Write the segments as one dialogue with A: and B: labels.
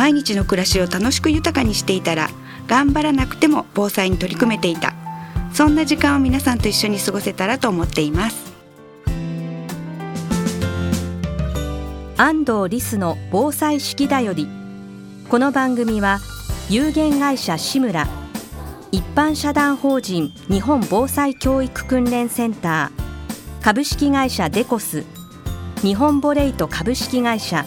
A: 毎日の暮らしを楽しく豊かにしていたら頑張らなくても防災に取り組めていた。そんな時間を皆さんと一緒に過ごせたらと思っています。
B: 安藤リスの防災式だより。この番組は有限会社志村一般社団法人日本防災教育訓練センター株式会社デコス日本ボレイト株式会社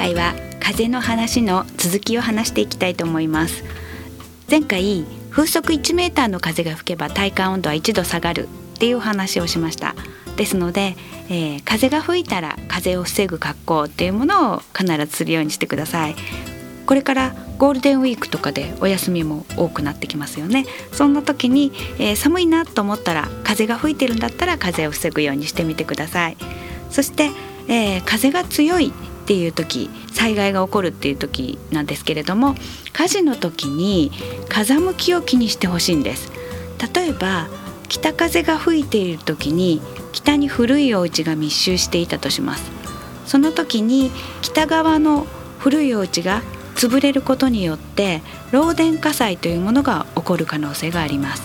A: 回は風の話の続きを話していきたいと思います。前回風速1メーターの風が吹けば体感温度は1度下がるっていう話をしました。ですので、えー、風が吹いたら風を防ぐ格好っていうものを必ずするようにしてください。これからゴールデンウィークとかでお休みも多くなってきますよね。そんな時に、えー、寒いなと思ったら風が吹いてるんだったら風を防ぐようにしてみてください。そして、えー、風が強いっていう時災害が起こるっていう時なんですけれども火事の時に風向きを気にしてほしいんです。例えば北風が吹いている時に北に古いお家が密集していたとします。その時に北側の古いお家が潰れることによって漏電火災というものが起こる可能性があります。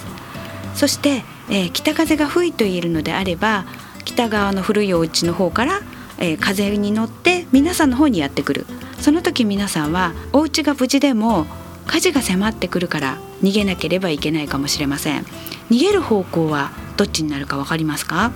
A: そして、えー、北風が吹いているのであれば北側の古いお家の方からえー、風に乗って皆さんの方にやってくる。その時皆さんはお家が無事でも火事が迫ってくるから逃げなければいけないかもしれません。逃げる方向はどっちになるか分かりますか、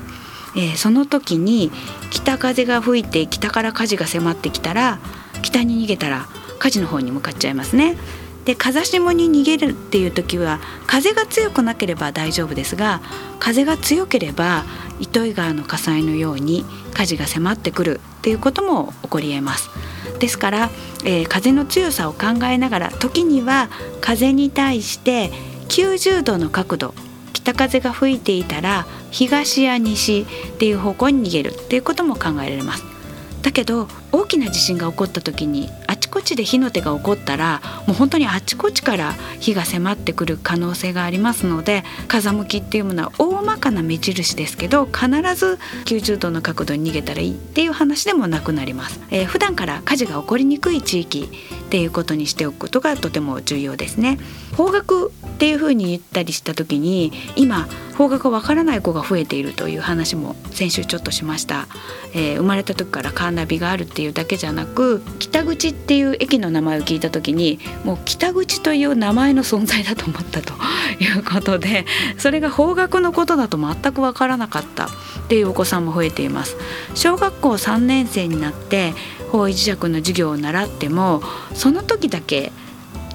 A: えー、その時に北風が吹いて北から火事が迫ってきたら北に逃げたら火事の方に向かっちゃいますね。で風下に逃げるっていう時は風が強くなければ大丈夫ですが風が強ければ糸魚川の火災のように火事が迫ってくるっていうことも起こりえます。ですから、えー、風の強さを考えながら時には風に対して90度の角度北風が吹いていたら東や西っていう方向に逃げるっていうことも考えられます。だけど大きな地震が起こった時に地で火の手が起こったらもう本当にあちこちから火が迫ってくる可能性がありますので風向きっていうものは大まかな目印ですけど必ず90度の角度に逃げたらいいっていう話でもなくなります、えー、普段から火事が起こりにくい地域っていうことにしておくことがとても重要ですね。方角っていうふうに言ったりした時に今方角がわからない子が増えているという話も先週ちょっとしました、えー、生まれた時からカーナビがあるっていうだけじゃなく北口っていう駅の名前を聞いた時にもう北口という名前の存在だと思ったということでそれが方角のことだと全く分からなかったっていうお子さんも増えています。小学校3年生になって方位磁石の授業を習ってもその時だけ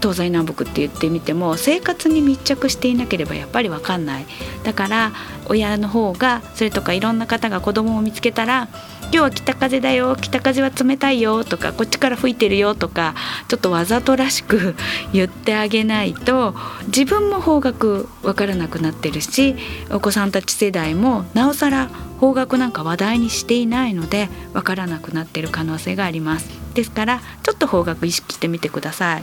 A: 東西南北って言ってみても生活に密着していなければやっぱり分かんない。だから親の方がそれとかいろんな方が子供を見つけたら今日は北風だよ北風は冷たいよとかこっちから吹いてるよとかちょっとわざとらしく 言ってあげないと自分も方角分からなくなってるしお子さんたち世代もなおさら方角なんか話題にしていないので分からなくなってる可能性があります。ですからちょっと方角意識してみてください。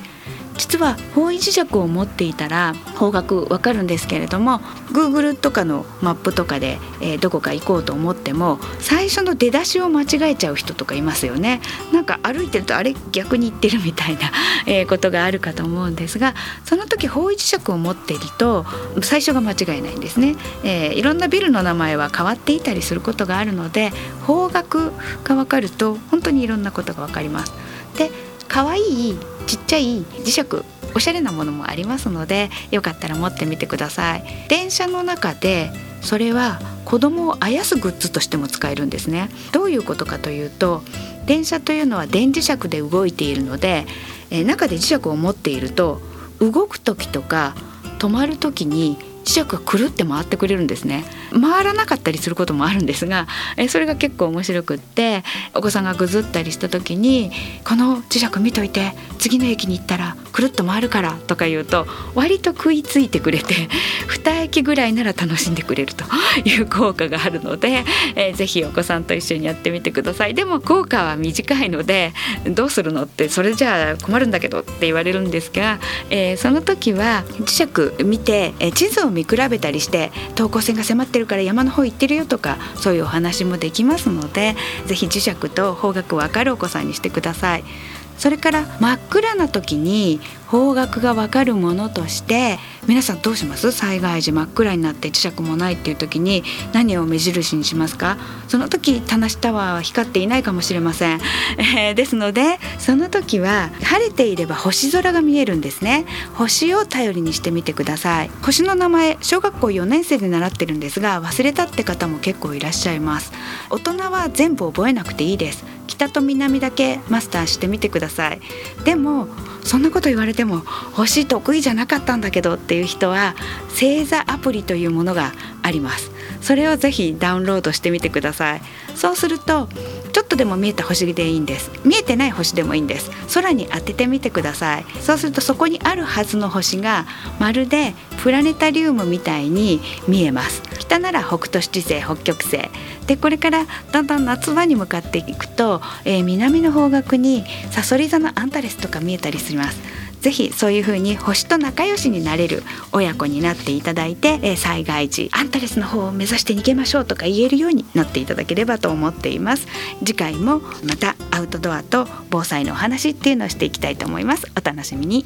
A: 実は方位磁石を持っていたら方角わかるんですけれども Google とかのマップとかで、えー、どこか行こうと思っても最初の出だしを間違えちゃう人とかいますよね。なんか歩いてるとあれ逆に行ってるみたいな、えー、ことがあるかと思うんですがその時方位磁石を持っていると最初が間違いないんですね、えー、いろんなビルの名前は変わっていたりすることがあるので方角がわかると本当にいろんなことがわかります。で可愛いちっちゃい磁石おしゃれなものもありますのでよかったら持ってみてください。電車の中でそれは子供をあやすグッズとしても使えるんですね。どういうことかというと電車というのは電磁石で動いているので、え中で磁石を持っていると動く時とか止まる時に磁石がくるって回ってくれるんですね。回らなかったりすることもあるんですがえそれが結構面白くってお子さんがぐずったりした時に「この磁石見といて次の駅に行ったらくるっと回るから」とか言うと割と食いついてくれて2駅ぐらいなら楽しんでくれるという効果があるので、えー、ぜひお子さんと一緒にやってみてください。でも効果は短いのでどうするのってそれじゃあ困るんだけどって言われるんですが、えー、その時は磁石見て、え地図を見比べたりして等高線が迫ってるから山の方行ってるよとかそういうお話もできますので是非磁石と方角わかるお子さんにしてください。それから真っ暗な時に方角がわかるものとして皆さんどうします？災害時真っ暗になって磁石もないっていう時に何を目印にしますか？その時田無タワーは光っていないかもしれません、えー、ですのでその時は晴れていれば星空が見えるんですね。星を頼りにしてみてください。星の名前小学校4年生で習ってるんですが忘れたって方も結構いらっしゃいます。大人は全部覚えなくていいです。北と南だけマスターしてみてください。でもそんなこと言われても星得意じゃなかったんだけどっていう人は星座アプリというものがあります。それをぜひダウンロードしてみてください。そうするとちょっとでも見えた星でいいんです。見えてない星でもいいんです。空に当ててみてください。そうするとそこにあるはずの星がまるでプラネタリウムみたいに見えます。北なら北斗七星北極星。でこれからだんだん夏場に向かっていくと、えー、南の方角にさそり座のアンタレスとか見えたりします。ぜひそういうふうに星と仲良しになれる親子になっていただいて、えー、災害時アンタレスの方を目指して逃げましょうとか言えるようになっていただければと思っています。次回もまたアウトドアと防災のお話っていうのをしていきたいと思います。お楽しみに。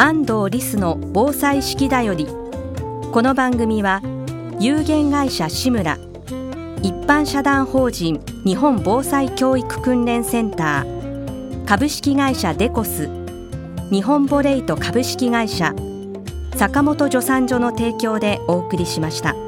B: 安藤リスの防災式だよりこの番組は有限会社志村一般社団法人日本防災教育訓練センター株式会社デコス日本ボレイト株式会社坂本助産所の提供でお送りしました。